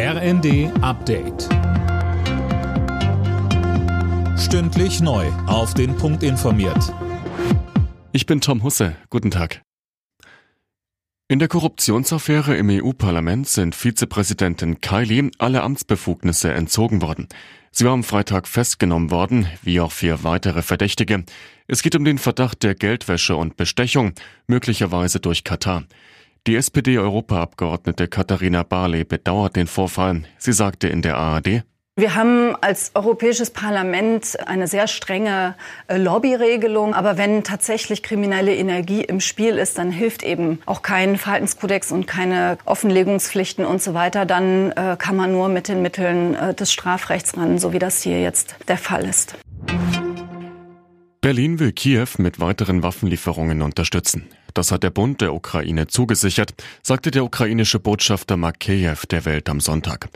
RND Update. Stündlich neu. Auf den Punkt informiert. Ich bin Tom Husse. Guten Tag. In der Korruptionsaffäre im EU-Parlament sind Vizepräsidentin Kylie alle Amtsbefugnisse entzogen worden. Sie war am Freitag festgenommen worden, wie auch vier weitere Verdächtige. Es geht um den Verdacht der Geldwäsche und Bestechung, möglicherweise durch Katar. Die SPD-Europaabgeordnete Katharina Barley bedauert den Vorfall. Sie sagte in der ARD, wir haben als Europäisches Parlament eine sehr strenge äh, Lobbyregelung. Aber wenn tatsächlich kriminelle Energie im Spiel ist, dann hilft eben auch kein Verhaltenskodex und keine Offenlegungspflichten und so weiter. Dann äh, kann man nur mit den Mitteln äh, des Strafrechts ran, so wie das hier jetzt der Fall ist. Berlin will Kiew mit weiteren Waffenlieferungen unterstützen. Das hat der Bund der Ukraine zugesichert, sagte der ukrainische Botschafter Makeyev der Welt am Sonntag.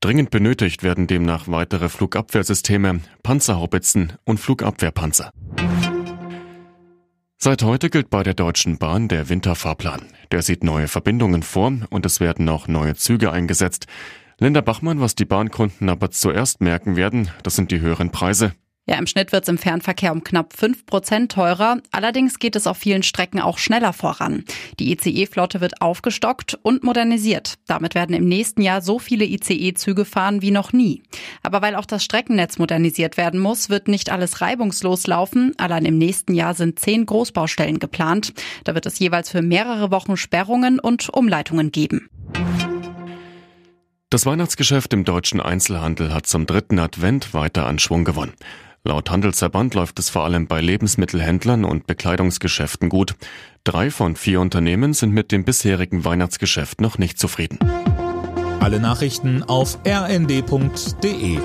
Dringend benötigt werden demnach weitere Flugabwehrsysteme, Panzerhaubitzen und Flugabwehrpanzer. Seit heute gilt bei der Deutschen Bahn der Winterfahrplan. Der sieht neue Verbindungen vor und es werden auch neue Züge eingesetzt. Linda Bachmann, was die Bahnkunden aber zuerst merken werden, das sind die höheren Preise. Ja, im Schnitt wird es im Fernverkehr um knapp 5 Prozent teurer. Allerdings geht es auf vielen Strecken auch schneller voran. Die ICE-Flotte wird aufgestockt und modernisiert. Damit werden im nächsten Jahr so viele ICE-Züge fahren wie noch nie. Aber weil auch das Streckennetz modernisiert werden muss, wird nicht alles reibungslos laufen. Allein im nächsten Jahr sind zehn Großbaustellen geplant. Da wird es jeweils für mehrere Wochen Sperrungen und Umleitungen geben. Das Weihnachtsgeschäft im deutschen Einzelhandel hat zum dritten Advent weiter an Schwung gewonnen. Laut Handelsverband läuft es vor allem bei Lebensmittelhändlern und Bekleidungsgeschäften gut. Drei von vier Unternehmen sind mit dem bisherigen Weihnachtsgeschäft noch nicht zufrieden. Alle Nachrichten auf rnd.de